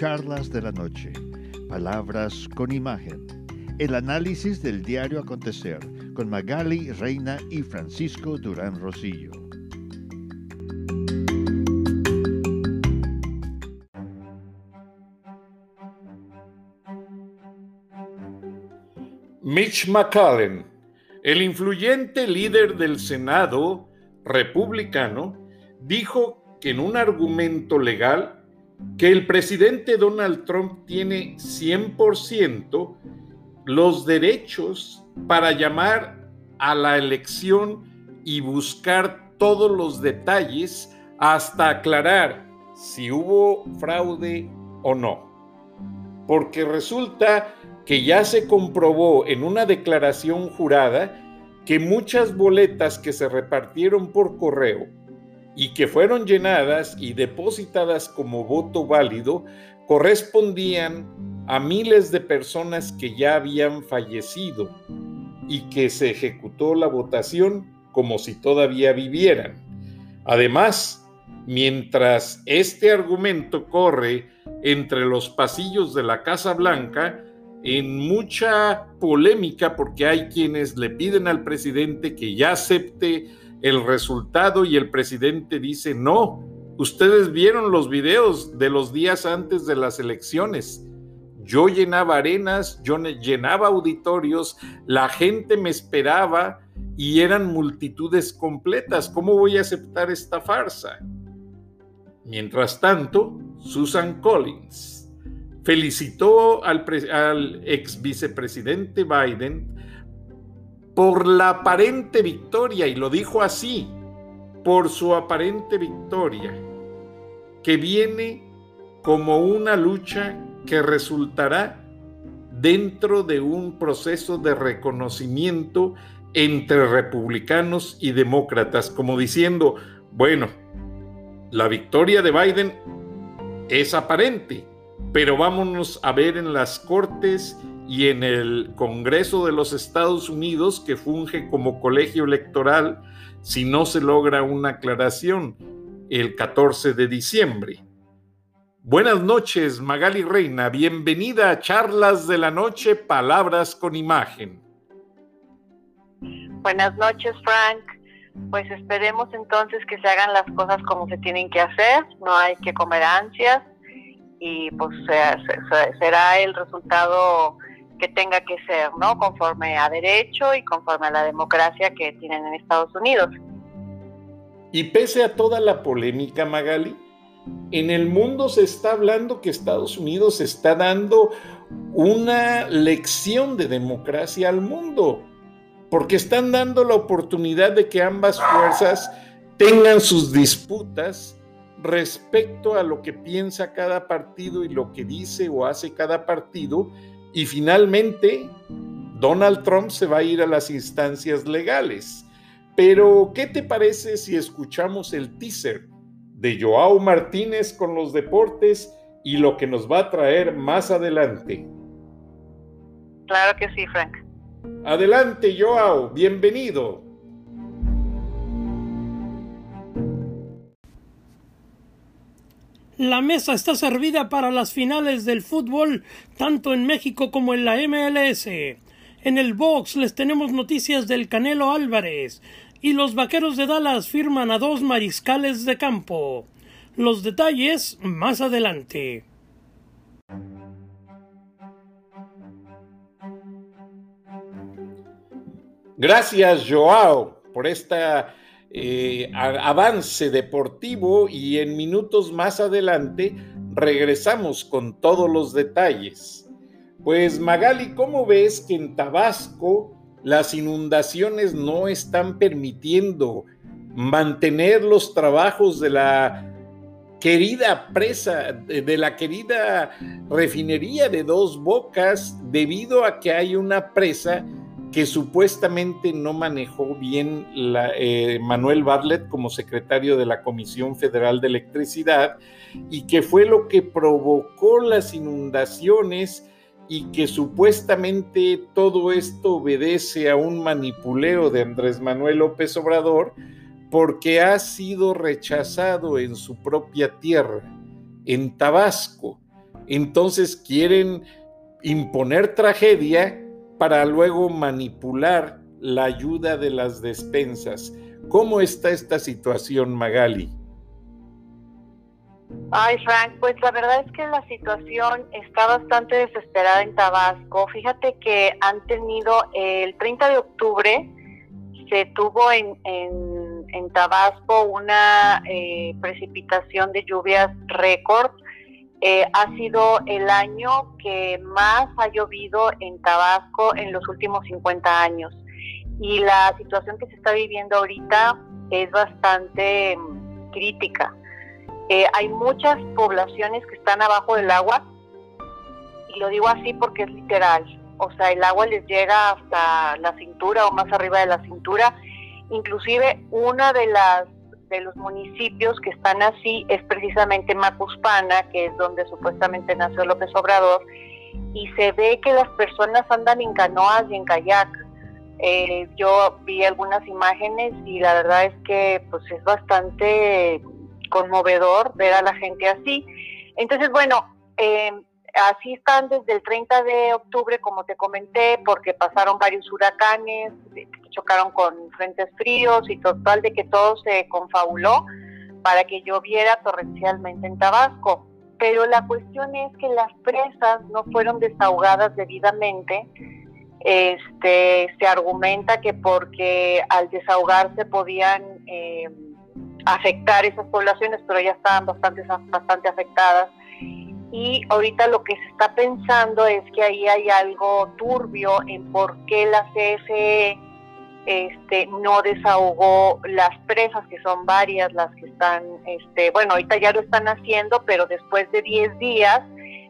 Charlas de la Noche, Palabras con Imagen, el análisis del diario acontecer con Magali Reina y Francisco Durán Rosillo. Mitch McCallen, el influyente líder del Senado republicano, dijo que en un argumento legal que el presidente Donald Trump tiene 100% los derechos para llamar a la elección y buscar todos los detalles hasta aclarar si hubo fraude o no. Porque resulta que ya se comprobó en una declaración jurada que muchas boletas que se repartieron por correo y que fueron llenadas y depositadas como voto válido correspondían a miles de personas que ya habían fallecido y que se ejecutó la votación como si todavía vivieran. Además, mientras este argumento corre entre los pasillos de la Casa Blanca, en mucha polémica porque hay quienes le piden al presidente que ya acepte el resultado y el presidente dice, no, ustedes vieron los videos de los días antes de las elecciones. Yo llenaba arenas, yo llenaba auditorios, la gente me esperaba y eran multitudes completas. ¿Cómo voy a aceptar esta farsa? Mientras tanto, Susan Collins felicitó al, al ex vicepresidente Biden por la aparente victoria, y lo dijo así, por su aparente victoria, que viene como una lucha que resultará dentro de un proceso de reconocimiento entre republicanos y demócratas, como diciendo, bueno, la victoria de Biden es aparente, pero vámonos a ver en las cortes y en el Congreso de los Estados Unidos, que funge como colegio electoral, si no se logra una aclaración el 14 de diciembre. Buenas noches, Magali Reina. Bienvenida a Charlas de la Noche, Palabras con Imagen. Buenas noches, Frank. Pues esperemos entonces que se hagan las cosas como se tienen que hacer. No hay que comer ansias y pues será el resultado que tenga que ser, ¿no? Conforme a derecho y conforme a la democracia que tienen en Estados Unidos. Y pese a toda la polémica, Magali, en el mundo se está hablando que Estados Unidos está dando una lección de democracia al mundo, porque están dando la oportunidad de que ambas fuerzas tengan sus disputas respecto a lo que piensa cada partido y lo que dice o hace cada partido y finalmente, Donald Trump se va a ir a las instancias legales. Pero, ¿qué te parece si escuchamos el teaser de Joao Martínez con los deportes y lo que nos va a traer más adelante? Claro que sí, Frank. Adelante, Joao, bienvenido. La mesa está servida para las finales del fútbol, tanto en México como en la MLS. En el box les tenemos noticias del Canelo Álvarez y los Vaqueros de Dallas firman a dos mariscales de campo. Los detalles más adelante. Gracias, Joao, por esta eh, avance deportivo y en minutos más adelante regresamos con todos los detalles. Pues Magali, ¿cómo ves que en Tabasco las inundaciones no están permitiendo mantener los trabajos de la querida presa, de la querida refinería de dos bocas, debido a que hay una presa que supuestamente no manejó bien eh, Manuel Bartlett como secretario de la Comisión Federal de Electricidad y que fue lo que provocó las inundaciones y que supuestamente todo esto obedece a un manipuleo de Andrés Manuel López Obrador porque ha sido rechazado en su propia tierra, en Tabasco. Entonces quieren imponer tragedia para luego manipular la ayuda de las despensas. ¿Cómo está esta situación, Magali? Ay, Frank, pues la verdad es que la situación está bastante desesperada en Tabasco. Fíjate que han tenido el 30 de octubre, se tuvo en, en, Tabasco una eh, precipitación de lluvias récord. Eh, ha sido el año que más ha llovido en Tabasco en los últimos 50 años. Y la situación que se está viviendo ahorita es bastante mm, crítica. Eh, hay muchas poblaciones que están abajo del agua, y lo digo así porque es literal, o sea, el agua les llega hasta la cintura o más arriba de la cintura. Inclusive una de las de los municipios que están así es precisamente Macuspana, que es donde supuestamente nació López Obrador, y se ve que las personas andan en canoas y en kayak. Eh, yo vi algunas imágenes y la verdad es que pues es bastante conmovedor ver a la gente así. Entonces, bueno, eh, así están desde el 30 de octubre, como te comenté, porque pasaron varios huracanes, chocaron con frentes fríos y total de que todo se confabuló para que lloviera torrencialmente en Tabasco. Pero la cuestión es que las presas no fueron desahogadas debidamente. Este, se argumenta que porque al desahogarse podían eh, afectar esas poblaciones, pero ya estaban bastante, bastante afectadas. Y ahorita lo que se está pensando es que ahí hay algo turbio en por qué la CFE este, no desahogó las presas, que son varias las que están, este, bueno, ahorita ya lo están haciendo, pero después de 10 días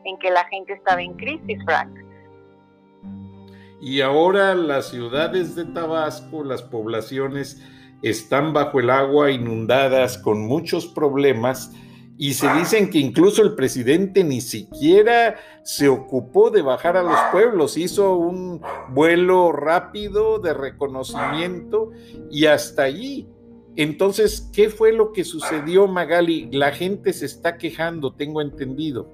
en que la gente estaba en crisis, Frank. Y ahora las ciudades de Tabasco, las poblaciones están bajo el agua, inundadas, con muchos problemas, y se dicen que incluso el presidente ni siquiera se ocupó de bajar a los pueblos, hizo un vuelo rápido de reconocimiento y hasta allí. Entonces, ¿qué fue lo que sucedió, Magali? La gente se está quejando, tengo entendido.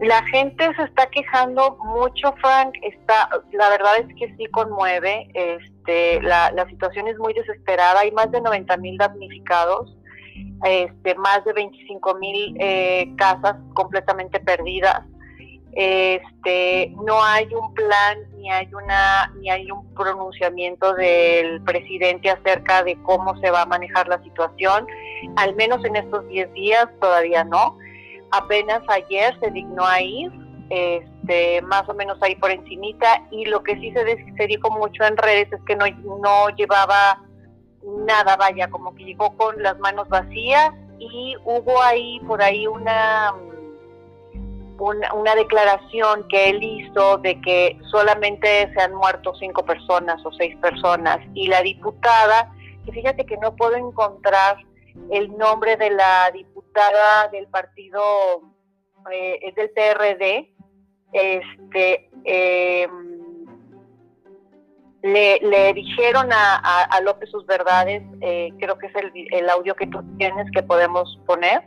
La gente se está quejando mucho, Frank. Está, la verdad es que sí conmueve. Este, la, la situación es muy desesperada. Hay más de 90 mil damnificados, este, más de 25 mil eh, casas completamente perdidas. Este, no hay un plan ni hay una ni hay un pronunciamiento del presidente acerca de cómo se va a manejar la situación. Al menos en estos 10 días todavía no apenas ayer se dignó a ir, este, más o menos ahí por encimita, y lo que sí se, se dijo mucho en redes es que no, no llevaba nada, vaya, como que llegó con las manos vacías y hubo ahí por ahí una, una, una declaración que él hizo de que solamente se han muerto cinco personas o seis personas y la diputada, que fíjate que no puedo encontrar el nombre de la diputada del partido, eh, es del PRD, este, em, le, dijeron a, López sus verdades, eh, creo que es el, audio que tú tienes que podemos poner,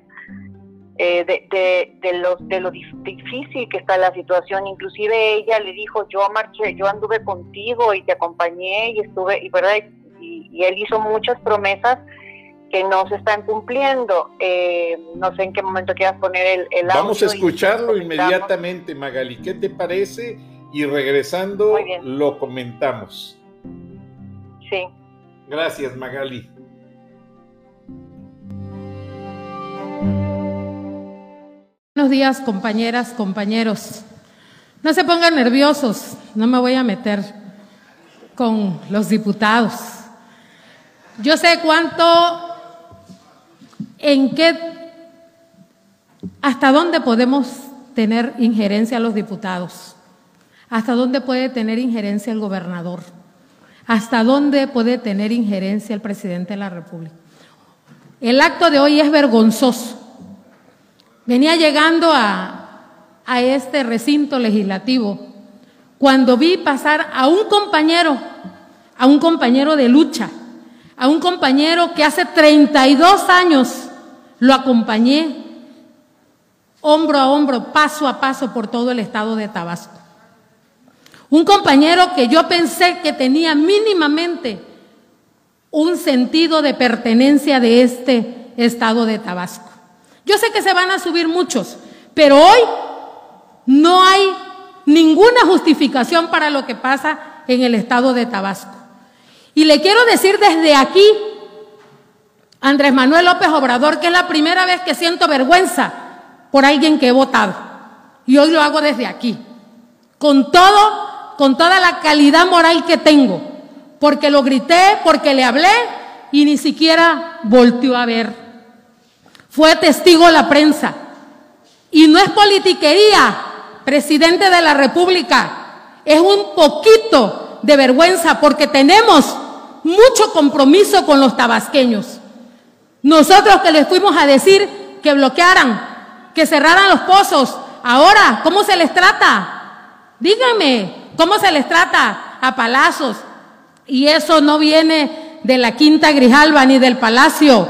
eh, de, de, lo, de lo difícil que está la situación. Inclusive ella le dijo, yo marché, yo anduve contigo y te acompañé y estuve, y, ¿verdad? y él hizo muchas promesas que no se están cumpliendo. Eh, no sé en qué momento quieras poner el, el Vamos a escucharlo inmediatamente, Magali. ¿Qué te parece? Y regresando lo comentamos. Sí. Gracias, Magali. Buenos días, compañeras, compañeros. No se pongan nerviosos, no me voy a meter con los diputados. Yo sé cuánto en qué, hasta dónde podemos tener injerencia los diputados, hasta dónde puede tener injerencia el gobernador, hasta dónde puede tener injerencia el presidente de la República. El acto de hoy es vergonzoso. Venía llegando a, este recinto legislativo cuando vi pasar a un compañero, a un compañero de lucha, a un compañero que hace 32 años lo acompañé hombro a hombro, paso a paso por todo el estado de Tabasco. Un compañero que yo pensé que tenía mínimamente un sentido de pertenencia de este estado de Tabasco. Yo sé que se van a subir muchos, pero hoy no hay ninguna justificación para lo que pasa en el estado de Tabasco. Y le quiero decir desde aquí, Andrés Manuel López Obrador, que es la primera vez que siento vergüenza por alguien que he votado. Y hoy lo hago desde aquí, con todo con toda la calidad moral que tengo, porque lo grité, porque le hablé y ni siquiera volteó a ver. Fue testigo la prensa. Y no es politiquería, presidente de la República, es un poquito de vergüenza porque tenemos mucho compromiso con los tabasqueños. Nosotros que les fuimos a decir que bloquearan, que cerraran los pozos, ahora, ¿cómo se les trata? Díganme, ¿Cómo se les trata? A palazos. Y eso no viene de la Quinta Grijalva ni del Palacio.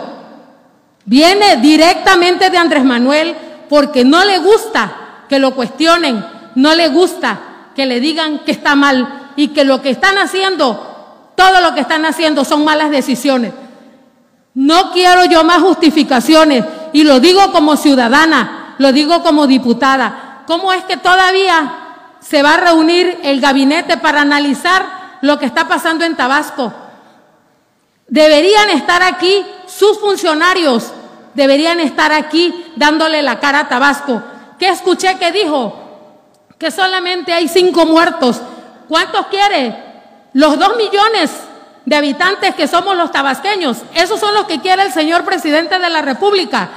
Viene directamente de Andrés Manuel porque no le gusta que lo cuestionen, no le gusta que le digan que está mal y que lo que están haciendo, todo lo que están haciendo son malas decisiones. No quiero yo más justificaciones y lo digo como ciudadana, lo digo como diputada. ¿Cómo es que todavía se va a reunir el gabinete para analizar lo que está pasando en Tabasco. Deberían estar aquí sus funcionarios, deberían estar aquí dándole la cara a Tabasco. ¿Qué escuché que dijo? Que solamente hay cinco muertos. ¿Cuántos quiere? Los dos millones de habitantes que somos los tabasqueños. Esos son los que quiere el señor presidente de la República.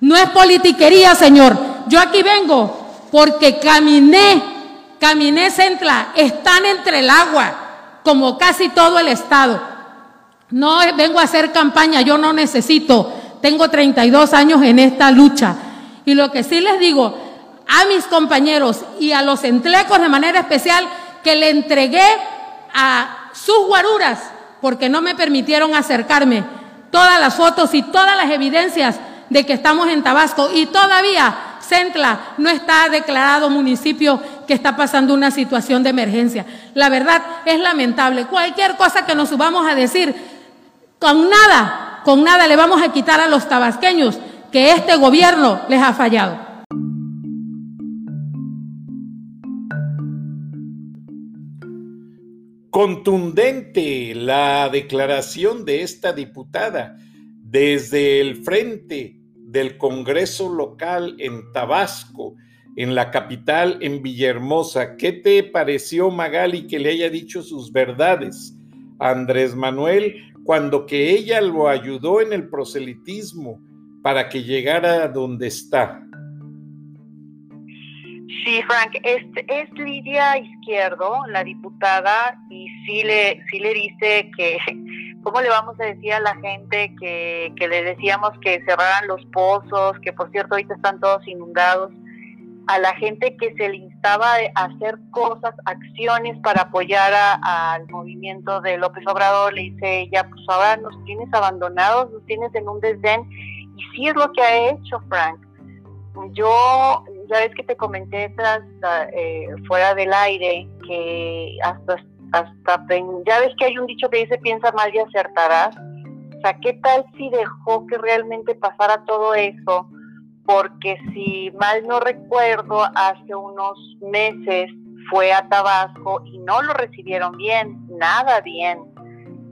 No es politiquería, señor. Yo aquí vengo porque caminé Caminé Centla, están entre el agua, como casi todo el Estado. No vengo a hacer campaña, yo no necesito. Tengo 32 años en esta lucha. Y lo que sí les digo a mis compañeros y a los entlecos de manera especial, que le entregué a sus guaruras, porque no me permitieron acercarme, todas las fotos y todas las evidencias de que estamos en Tabasco. Y todavía Centla no está declarado municipio está pasando una situación de emergencia. La verdad es lamentable. Cualquier cosa que nos subamos a decir, con nada, con nada le vamos a quitar a los tabasqueños que este gobierno les ha fallado. Contundente la declaración de esta diputada desde el frente del Congreso local en Tabasco, en la capital, en Villahermosa. ¿Qué te pareció, Magali, que le haya dicho sus verdades a Andrés Manuel cuando que ella lo ayudó en el proselitismo para que llegara a donde está? Sí, Frank, es, es Lidia Izquierdo, la diputada, y sí le, sí le dice que ¿Cómo le vamos a decir a la gente que, le decíamos que cerraran los pozos, que por cierto ahorita están todos inundados? A la gente que se le instaba a hacer cosas, acciones para apoyar al movimiento de López Obrador, le dice ella, pues ahora nos tienes abandonados, nos tienes en un desdén. Y sí es lo que ha hecho Frank. Yo, ya ves que te comenté eh, fuera del aire, que hasta hasta ya ves que hay un dicho que dice piensa mal y acertarás. O sea, ¿qué tal si dejó que realmente pasara todo eso? Porque si mal no recuerdo, hace unos meses fue a Tabasco y no lo recibieron bien, nada bien.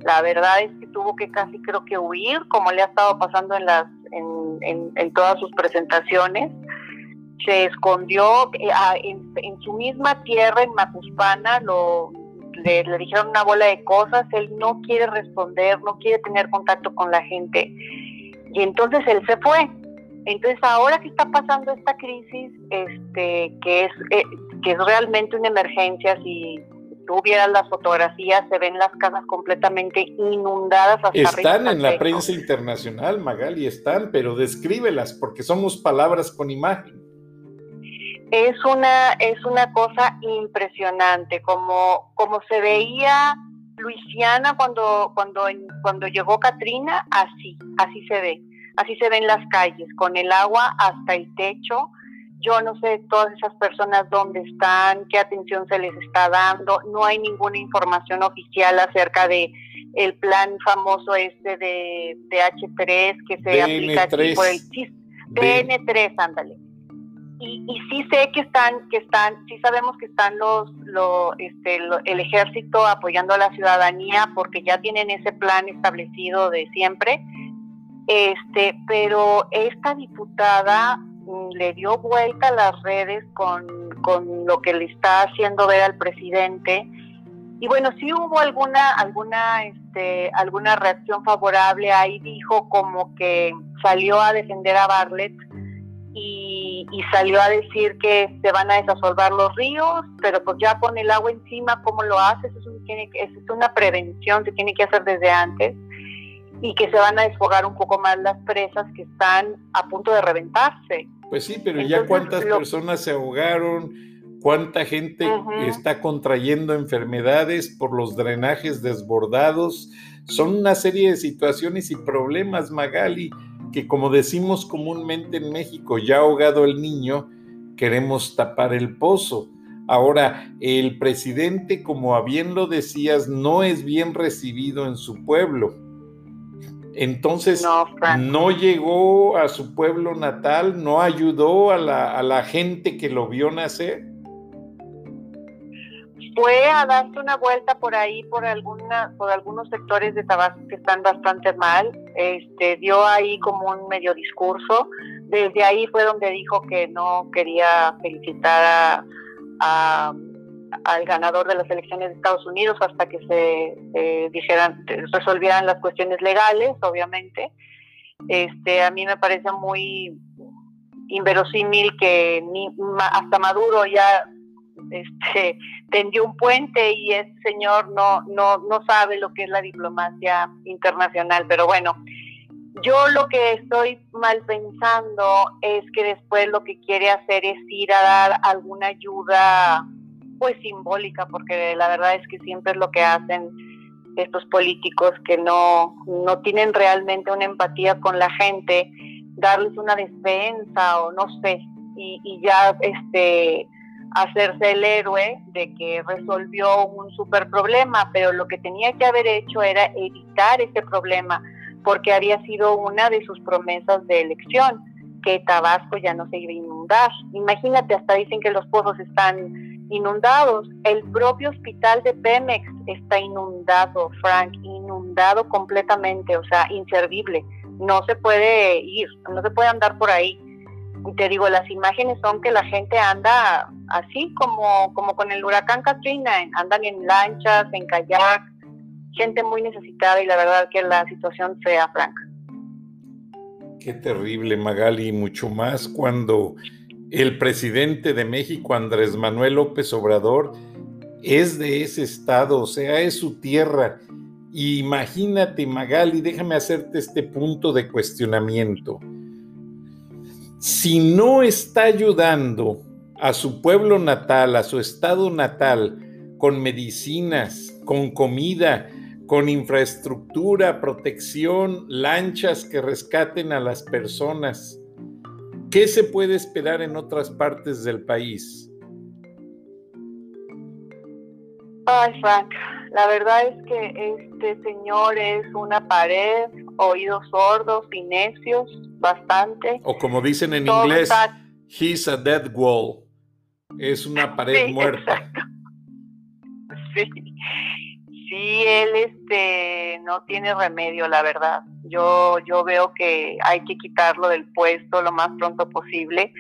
La verdad es que tuvo que casi creo que huir, como le ha estado pasando en las en, en, todas sus presentaciones. Se escondió eh, en, en, su misma tierra, en Macuspana, lo, le, dijeron una bola de cosas, él no quiere responder, no quiere tener contacto con la gente. Y entonces él se fue. Entonces ahora que está pasando esta crisis, este, que es, eh, que es realmente una emergencia, si tú vieras las fotografías, se ven las casas completamente inundadas. Hasta están en la prensa internacional, Magali, están, pero descríbelas, porque somos palabras con imagen es una, es una cosa impresionante, como, como se veía Luisiana cuando, cuando, cuando llegó Katrina, así, así se ve, así se ven las calles, con el agua hasta el techo, yo no sé todas esas personas dónde están, qué atención se les está dando, no hay ninguna información oficial acerca de el plan famoso este de, H3 que se aplica aquí por el DN3, ándale. Y, y, sí sé que están, que están, sí sabemos que están los, este, el ejército apoyando a la ciudadanía porque ya tienen ese plan establecido de siempre. Este, pero esta diputada mm, le dio vuelta a las redes con, con lo que le está haciendo ver al presidente y bueno, sí hubo alguna, alguna, este, alguna reacción favorable. Ahí dijo como que salió a defender a Bartlett y, salió a decir que se van a desasolvar los ríos, pero pues ya con el agua encima, ¿cómo lo haces? Eso tiene, es una prevención, se tiene que hacer desde antes y que se van a desfogar un poco más las presas que están a punto de reventarse. Pues sí, pero ya cuántas personas se ahogaron, cuánta gente está contrayendo enfermedades por los drenajes desbordados. Son una serie de situaciones y problemas, Magali, que como decimos comúnmente en México, ya ahogado el niño, queremos tapar el pozo. Ahora, el presidente, como bien lo decías, no es bien recibido en su pueblo. Entonces, no, llegó a su pueblo natal, no ayudó a la, a la gente que lo vio nacer. Fue a darse una vuelta por ahí por alguna por algunos sectores de Tabasco que están bastante mal. Este dio ahí como un medio discurso. Desde ahí fue donde dijo que no quería felicitar a, al ganador de las elecciones de Estados Unidos hasta que se dijeran resolvieran las cuestiones legales obviamente este a mí me parece muy inverosímil que ni, hasta Maduro ya este, tendió un puente y ese señor no, no, no sabe lo que es la diplomacia internacional. Pero bueno, yo lo que estoy mal pensando es que después lo que quiere hacer es ir a dar alguna ayuda pues simbólica, porque la verdad es que siempre es lo que hacen estos políticos que no, no tienen realmente una empatía con la gente, darles una defensa o no sé, y, y ya este hacerse el héroe de que resolvió un super problema, pero lo que tenía que haber hecho era evitar ese problema, porque había sido una de sus promesas de elección, que Tabasco ya no se iba a inundar. Imagínate, hasta dicen que los pozos están inundados. El propio hospital de Pemex está inundado, Frank, inundado completamente, o sea, inservible. No se puede ir, no se puede andar por ahí te digo, las imágenes son que la gente anda así como, como con el huracán Katrina, andan en lanchas, en kayak, gente muy necesitada y la verdad que la situación sea franca. Qué terrible, Magali, mucho más cuando el presidente de México, Andrés Manuel López Obrador, es de ese estado, o sea, es su tierra. imagínate, Magali, déjame hacerte este punto de cuestionamiento si no está ayudando a su pueblo natal, a su estado natal, con medicinas, con comida, con infraestructura, protección, lanchas que rescaten a las personas, ¿qué se puede esperar en otras partes del país? Ay, Frank, la verdad es que este señor es una pared, oídos sordos y necios, bastante. O como dicen en inglés, he's a dead wall. Es una pared muerta. Sí. Sí, él este no tiene remedio, la verdad. Yo yo veo que hay que quitarlo del puesto lo más pronto posible.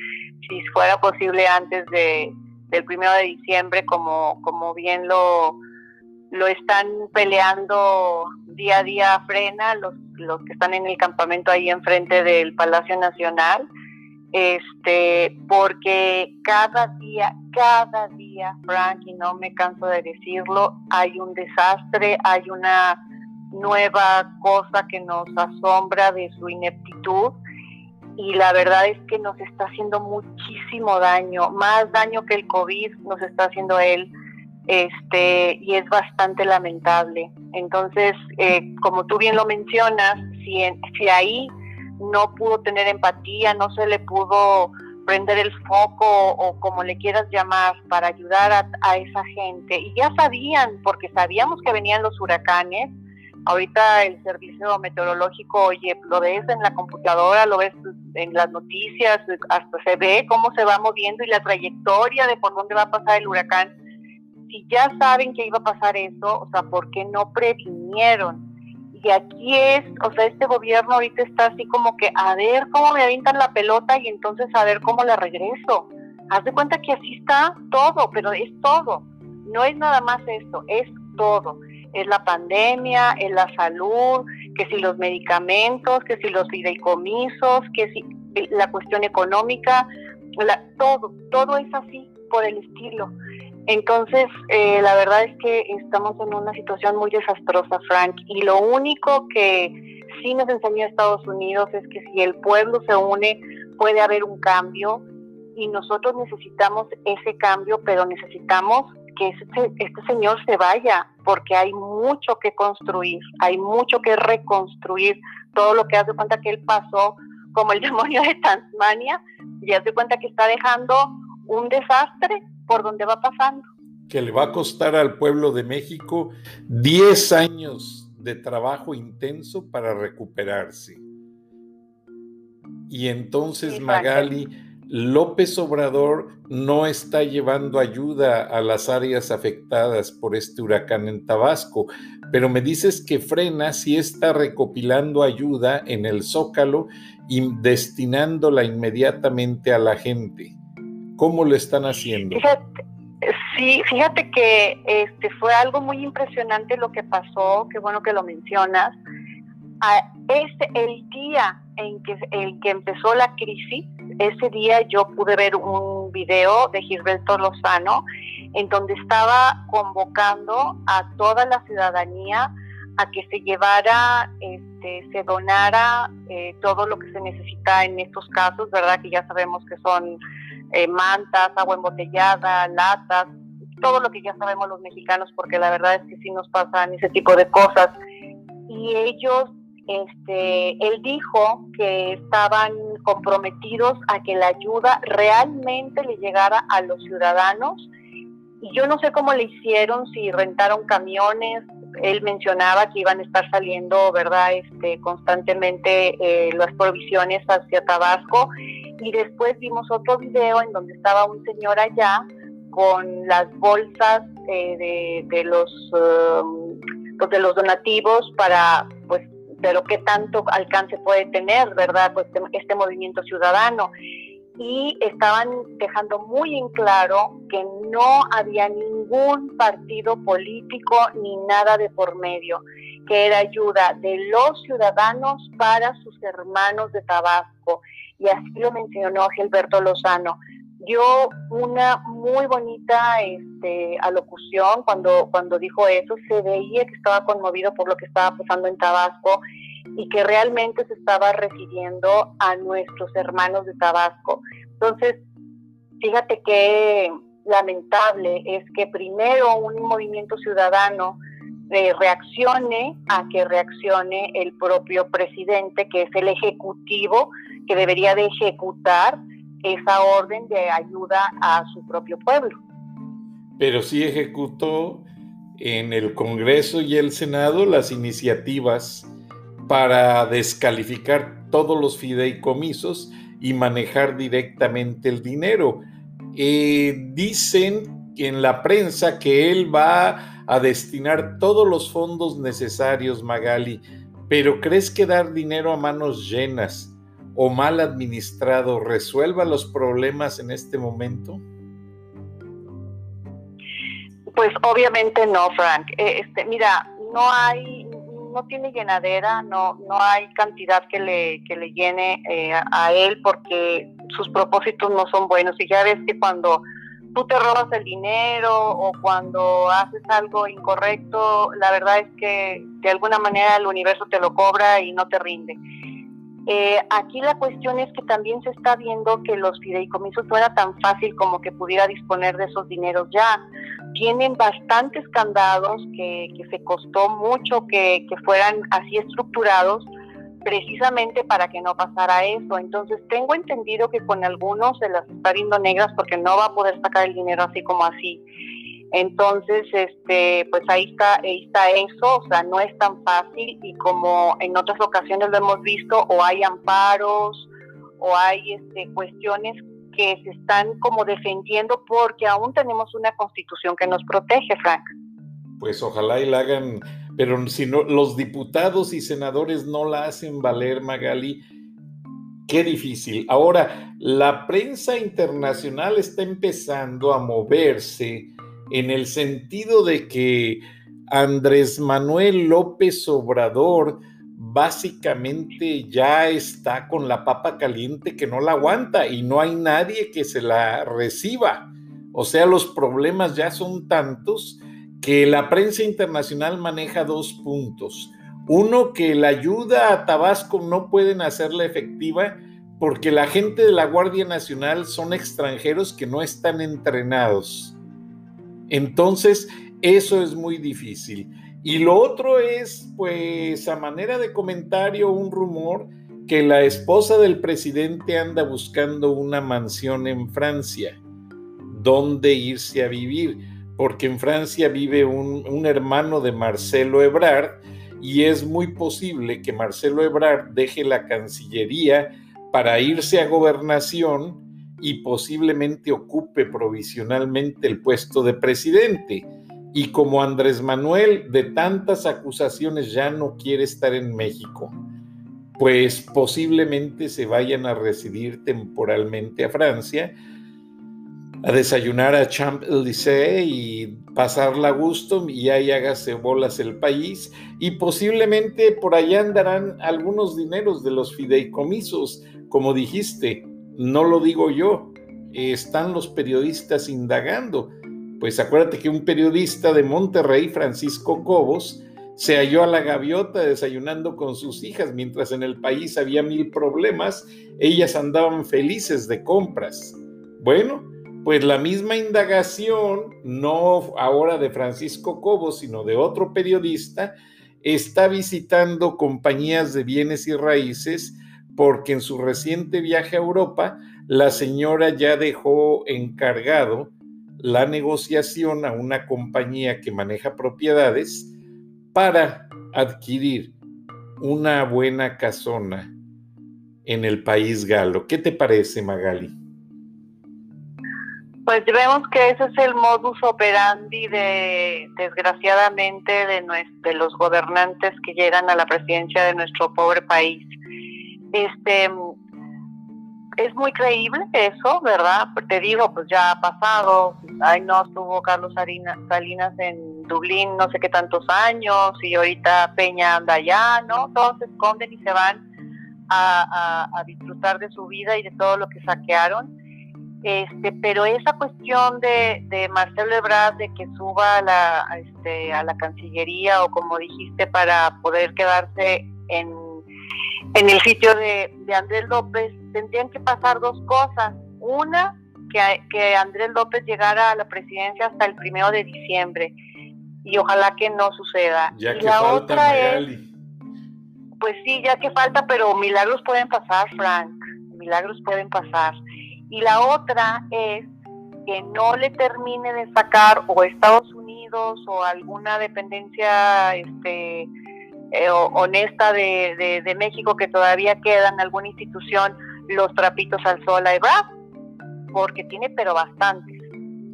Si fuera posible antes de del primero de diciembre, como como bien lo lo están peleando día a día frena los, los que están en el campamento ahí enfrente del Palacio Nacional este porque cada día cada día Frank y no me canso de decirlo hay un desastre hay una nueva cosa que nos asombra de su ineptitud y la verdad es que nos está haciendo muchísimo daño más daño que el COVID nos está haciendo él este, y es bastante lamentable. Entonces, eh, como tú bien lo mencionas, si, si ahí no pudo tener empatía, no se le pudo prender el foco o como le quieras llamar para ayudar a, esa gente. Y ya sabían, porque sabíamos que venían los huracanes. Ahorita el servicio meteorológico, oye, lo ves en la computadora, lo ves en las noticias, hasta se ve cómo se va moviendo y la trayectoria de por dónde va a pasar el huracán. Si ya saben que iba a pasar eso, o sea, ¿por qué no previnieron? Y aquí es, o sea, este gobierno ahorita está así como que a ver cómo me avientan la pelota y entonces a ver cómo la regreso. Haz de cuenta que así está todo, pero es todo. No es nada más esto, es todo. Es la pandemia, es la salud, que si los medicamentos, que si los fideicomisos, que si la cuestión económica, la, todo, todo es así por el estilo. Entonces, eh, la verdad es que estamos en una situación muy desastrosa, Frank, y lo único que sí nos enseñó Estados Unidos es que si el pueblo se une, puede haber un cambio y nosotros necesitamos ese cambio, pero necesitamos que este, este señor se vaya, porque hay mucho que construir, hay mucho que reconstruir, todo lo que hace cuenta que él pasó como el demonio de Tasmania, y hace cuenta que está dejando un desastre por donde va pasando. Que le va a costar al pueblo de México 10 años de trabajo intenso para recuperarse. Y entonces Magali, López Obrador no está llevando ayuda a las áreas afectadas por este huracán en Tabasco, pero me dices que frena si está recopilando ayuda en el Zócalo y destinándola inmediatamente a la gente. ¿Cómo lo están haciendo? sí, fíjate que este fue algo muy impresionante lo que pasó, qué bueno que lo mencionas. este, el día en que, el que empezó la crisis, ese día yo pude ver un video de Gilberto Lozano en donde estaba convocando a toda la ciudadanía a que se llevara, este, se donara eh, todo lo que se necesita en estos casos, ¿verdad? Que ya sabemos que son eh, mantas, agua embotellada, latas, todo lo que ya sabemos los mexicanos, porque la verdad es que sí nos pasan ese tipo de cosas. Y ellos, este, él dijo que estaban comprometidos a que la ayuda realmente le llegara a los ciudadanos. Y yo no sé cómo le hicieron, si rentaron camiones, él mencionaba que iban a estar saliendo, ¿verdad?, este, constantemente eh, las provisiones hacia Tabasco. Y después vimos otro video en donde estaba un señor allá con las bolsas eh, de, los um, pues, de los donativos para pues de lo que tanto alcance puede tener verdad pues este, este movimiento ciudadano y estaban dejando muy en claro que no había ningún partido político ni nada de por medio, que era ayuda de los ciudadanos para sus hermanos de Tabasco. Y así lo mencionó Gilberto Lozano. Dio una muy bonita este, alocución cuando, cuando dijo eso, se veía que estaba conmovido por lo que estaba pasando en Tabasco y que realmente se estaba refiriendo a nuestros hermanos de Tabasco. Entonces, fíjate qué lamentable es que primero un movimiento ciudadano eh, reaccione a que reaccione el propio presidente, que es el ejecutivo, que debería de ejecutar esa orden de ayuda a su propio pueblo. Pero sí ejecutó en el Congreso y el Senado las iniciativas para descalificar todos los fideicomisos y manejar directamente el dinero. Eh, dicen en la prensa que él va a destinar todos los fondos necesarios, Magali, pero ¿crees que dar dinero a manos llenas o mal administrado resuelva los problemas en este momento? Pues obviamente no, Frank. Eh, este, mira, no hay, no tiene llenadera, no, no hay cantidad que le, que le llene eh, a él porque sus propósitos no son buenos. Y ya ves que cuando tú te robas el dinero o cuando haces algo incorrecto, la verdad es que de alguna manera el universo te lo cobra y no te rinde. Eh, aquí la cuestión es que también se está viendo que los fideicomisos no era tan fácil como que pudiera disponer de esos dineros ya. Tienen bastantes candados que, se costó mucho que, fueran así estructurados precisamente para que no pasara eso. Entonces tengo entendido que con algunos se las está viendo negras porque no va a poder sacar el dinero así como así. Entonces, este, pues ahí está, ahí está eso, o sea, no es tan fácil y como en otras ocasiones lo hemos visto, o hay amparos o hay este, cuestiones que se están como defendiendo porque aún tenemos una constitución que nos protege, Frank. Pues ojalá y la hagan pero si no, los diputados y senadores no la hacen valer, Magali, qué difícil. Ahora, la prensa internacional está empezando a moverse en el sentido de que Andrés Manuel López Obrador básicamente ya está con la papa caliente que no la aguanta y no hay nadie que se la reciba. O sea, los problemas ya son tantos que la prensa internacional maneja dos puntos. Uno, que la ayuda a Tabasco no pueden hacerla efectiva porque la gente de la Guardia Nacional son extranjeros que no están entrenados. Entonces, eso es muy difícil. Y lo otro es, pues, a manera de comentario, un rumor que la esposa del presidente anda buscando una mansión en Francia, donde irse a vivir porque en Francia vive un, hermano de Marcelo Ebrard y es muy posible que Marcelo Ebrard deje la Cancillería para irse a gobernación y posiblemente ocupe provisionalmente el puesto de presidente. Y como Andrés Manuel de tantas acusaciones ya no quiere estar en México, pues posiblemente se vayan a residir temporalmente a Francia a desayunar a Champs-Élysées y pasarla a gusto y ahí hágase bolas el país y posiblemente por allá andarán algunos dineros de los fideicomisos, como dijiste, no lo digo yo, están los periodistas indagando. Pues acuérdate que un periodista de Monterrey, Francisco Cobos, se halló a la gaviota desayunando con sus hijas, mientras en el país había mil problemas, ellas andaban felices de compras. Bueno, pues la misma indagación, no ahora de Francisco Cobo, sino de otro periodista, está visitando compañías de bienes y raíces porque en su reciente viaje a Europa, la señora ya dejó encargado la negociación a una compañía que maneja propiedades para adquirir una buena casona en el país galo. ¿Qué te parece, Magali? Pues vemos que ese es el modus operandi de, desgraciadamente, de, de los gobernantes que llegan a la presidencia de nuestro pobre país. Este, es muy creíble eso, ¿verdad? Te digo, pues ya ha pasado. Ahí no estuvo Carlos Salinas en Dublín no sé qué tantos años y ahorita Peña anda allá, ¿no? Todos se esconden y se van a, disfrutar de su vida y de todo lo que saquearon este, pero esa cuestión de, de Marcelo Ebrard de que suba a la, este, a la Cancillería o como dijiste para poder quedarse en, en el sitio de, de Andrés López, tendrían que pasar dos cosas. Una, que, que Andrés López llegara a la presidencia hasta el primero de diciembre y ojalá que no suceda. Ya que la falta otra es, pues sí, ya que falta, pero milagros pueden pasar, Frank, milagros pueden pasar y la otra es que no le termine de sacar o Estados Unidos o alguna dependencia este, eh, honesta de, de, México que todavía queda en alguna institución los trapitos al sol a Ebrard, porque tiene pero bastantes,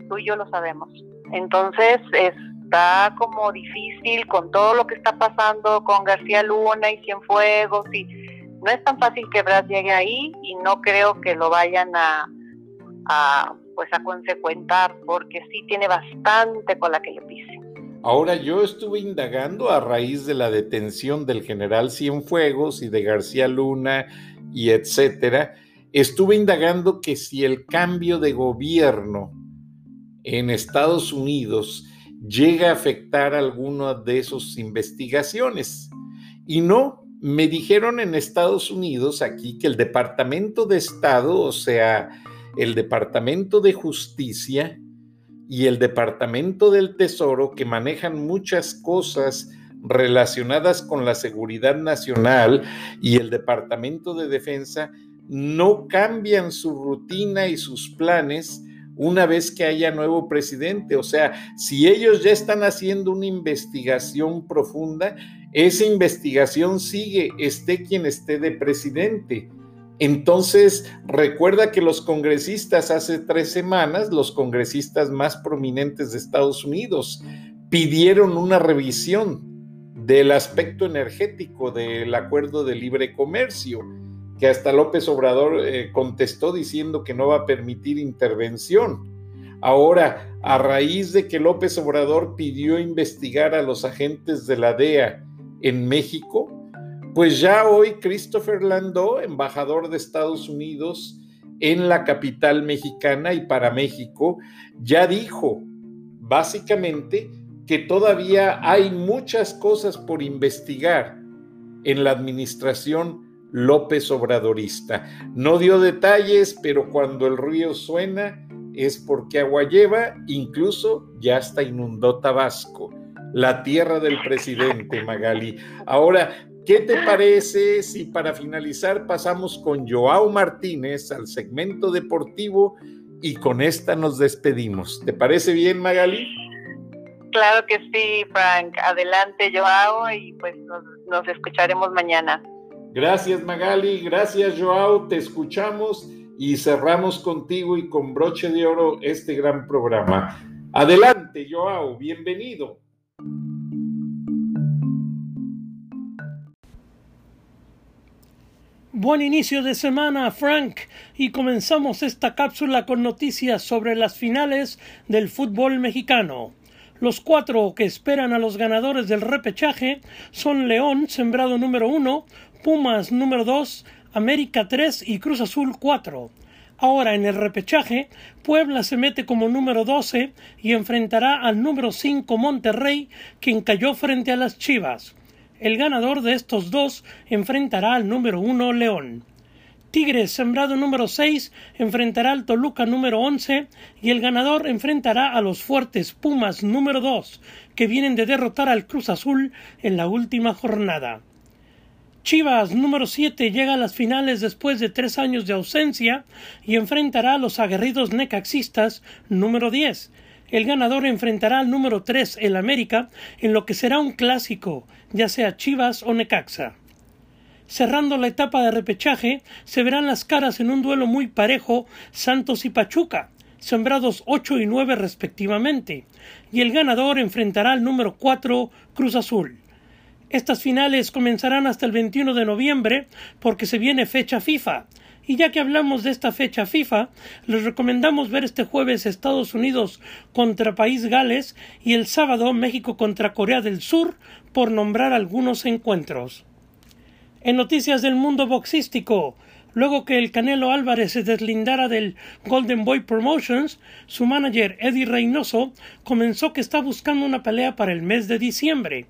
tú y yo lo sabemos. Entonces está como difícil con todo lo que está pasando con García Luna y Cienfuegos y no es tan fácil que Brad llegue ahí y no creo que lo vayan a, a pues a consecuentar porque sí tiene bastante con la que le pise. Ahora yo estuve indagando a raíz de la detención del general Cienfuegos y de García Luna y etcétera, estuve indagando que si el cambio de gobierno en Estados Unidos llega a afectar alguna de esas investigaciones. Y no, me dijeron en Estados Unidos aquí que el Departamento de Estado, o sea, el Departamento de Justicia y el Departamento del Tesoro, que manejan muchas cosas relacionadas con la seguridad nacional y el Departamento de Defensa no cambian su rutina y sus planes una vez que haya nuevo presidente. O sea, si ellos ya están haciendo una investigación profunda, esa investigación sigue, esté quien esté de presidente. Entonces, recuerda que los congresistas hace tres semanas, los congresistas más prominentes de Estados Unidos, pidieron una revisión del aspecto energético del acuerdo de libre comercio, que hasta López Obrador eh, contestó diciendo que no va a permitir intervención. Ahora, a raíz de que López Obrador pidió investigar a los agentes de la DEA en México, pues ya hoy Christopher Landau, embajador de Estados Unidos en la capital mexicana y para México, ya dijo básicamente que todavía hay muchas cosas por investigar en la administración López Obradorista. No dio detalles, pero cuando el río suena es porque agua lleva, incluso ya hasta inundó Tabasco, la tierra del presidente Magali. Ahora, ¿Qué te parece si para finalizar pasamos con Joao Martínez al segmento deportivo y con esta nos despedimos? ¿Te parece bien, Magali? Claro que sí, Frank. Adelante, Joao, y pues nos, nos escucharemos mañana. Gracias, Magali. Gracias, Joao. Te escuchamos y cerramos contigo y con broche de oro este gran programa. Adelante, Joao. Bienvenido. Buen inicio de semana, Frank, y comenzamos esta cápsula con noticias sobre las finales del fútbol mexicano. Los cuatro que esperan a los ganadores del repechaje son León, sembrado número uno, Pumas número dos, América tres y Cruz Azul cuatro. Ahora en el repechaje, Puebla se mete como número 12 y enfrentará al número 5 Monterrey, quien cayó frente a las Chivas. El ganador de estos dos enfrentará al número uno León. Tigres, sembrado número 6, enfrentará al Toluca número 11 y el ganador enfrentará a los fuertes Pumas número 2, que vienen de derrotar al Cruz Azul en la última jornada. Chivas número 7 llega a las finales después de tres años de ausencia y enfrentará a los aguerridos necaxistas número 10, el ganador enfrentará al número 3, el América, en lo que será un clásico, ya sea Chivas o Necaxa. Cerrando la etapa de repechaje, se verán las caras en un duelo muy parejo Santos y Pachuca, sembrados 8 y 9 respectivamente, y el ganador enfrentará al número 4 Cruz Azul. Estas finales comenzarán hasta el 21 de noviembre porque se viene fecha FIFA, y ya que hablamos de esta fecha FIFA, les recomendamos ver este jueves Estados Unidos contra País Gales y el sábado México contra Corea del Sur, por nombrar algunos encuentros. En noticias del mundo boxístico, luego que el Canelo Álvarez se deslindara del Golden Boy Promotions, su manager Eddie Reynoso comenzó que está buscando una pelea para el mes de diciembre.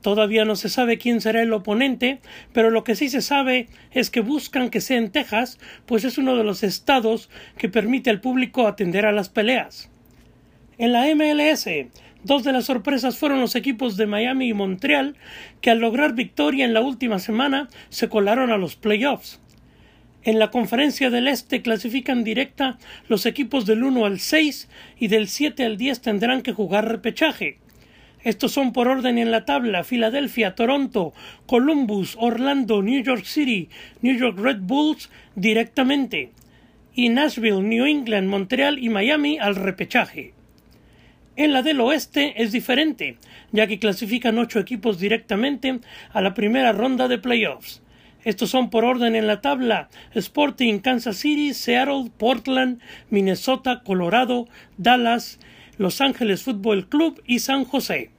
Todavía no se sabe quién será el oponente, pero lo que sí se sabe es que buscan que sea en Texas, pues es uno de los estados que permite al público atender a las peleas. En la MLS, dos de las sorpresas fueron los equipos de Miami y Montreal, que al lograr victoria en la última semana se colaron a los playoffs. En la conferencia del Este clasifican directa los equipos del 1 al 6 y del 7 al 10 tendrán que jugar repechaje. Estos son por orden en la tabla Filadelfia, Toronto, Columbus, Orlando, New York City, New York Red Bulls directamente y Nashville, New England, Montreal y Miami al repechaje. En la del oeste es diferente, ya que clasifican ocho equipos directamente a la primera ronda de playoffs. Estos son por orden en la tabla Sporting, Kansas City, Seattle, Portland, Minnesota, Colorado, Dallas, los Ángeles Fútbol Club y San José.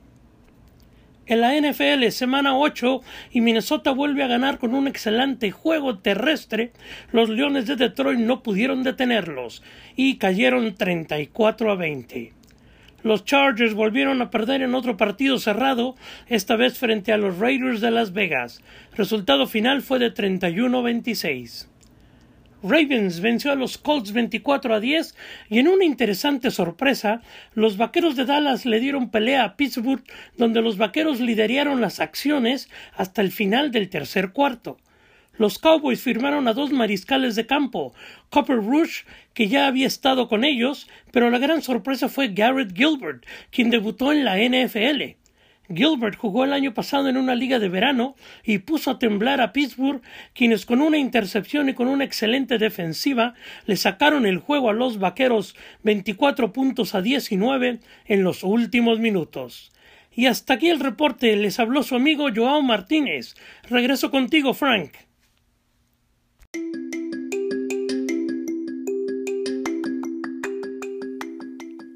En la NFL, semana 8, y Minnesota vuelve a ganar con un excelente juego terrestre, los Leones de Detroit no pudieron detenerlos y cayeron 34 a 20. Los Chargers volvieron a perder en otro partido cerrado, esta vez frente a los Raiders de Las Vegas. Resultado final fue de 31 a 26. Ravens venció a los Colts 24 a 10 y en una interesante sorpresa, los Vaqueros de Dallas le dieron pelea a Pittsburgh donde los Vaqueros lideraron las acciones hasta el final del tercer cuarto. Los Cowboys firmaron a dos mariscales de campo, Copper Rush, que ya había estado con ellos, pero la gran sorpresa fue Garrett Gilbert, quien debutó en la NFL. Gilbert jugó el año pasado en una liga de verano y puso a temblar a Pittsburgh, quienes con una intercepción y con una excelente defensiva le sacaron el juego a los vaqueros 24 puntos a 19 en los últimos minutos. Y hasta aquí el reporte, les habló su amigo Joao Martínez. Regreso contigo, Frank.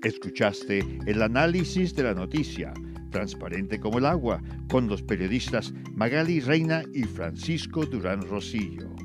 Escuchaste el análisis de la noticia transparente como el agua, con los periodistas Magali Reina y Francisco Durán Rosillo.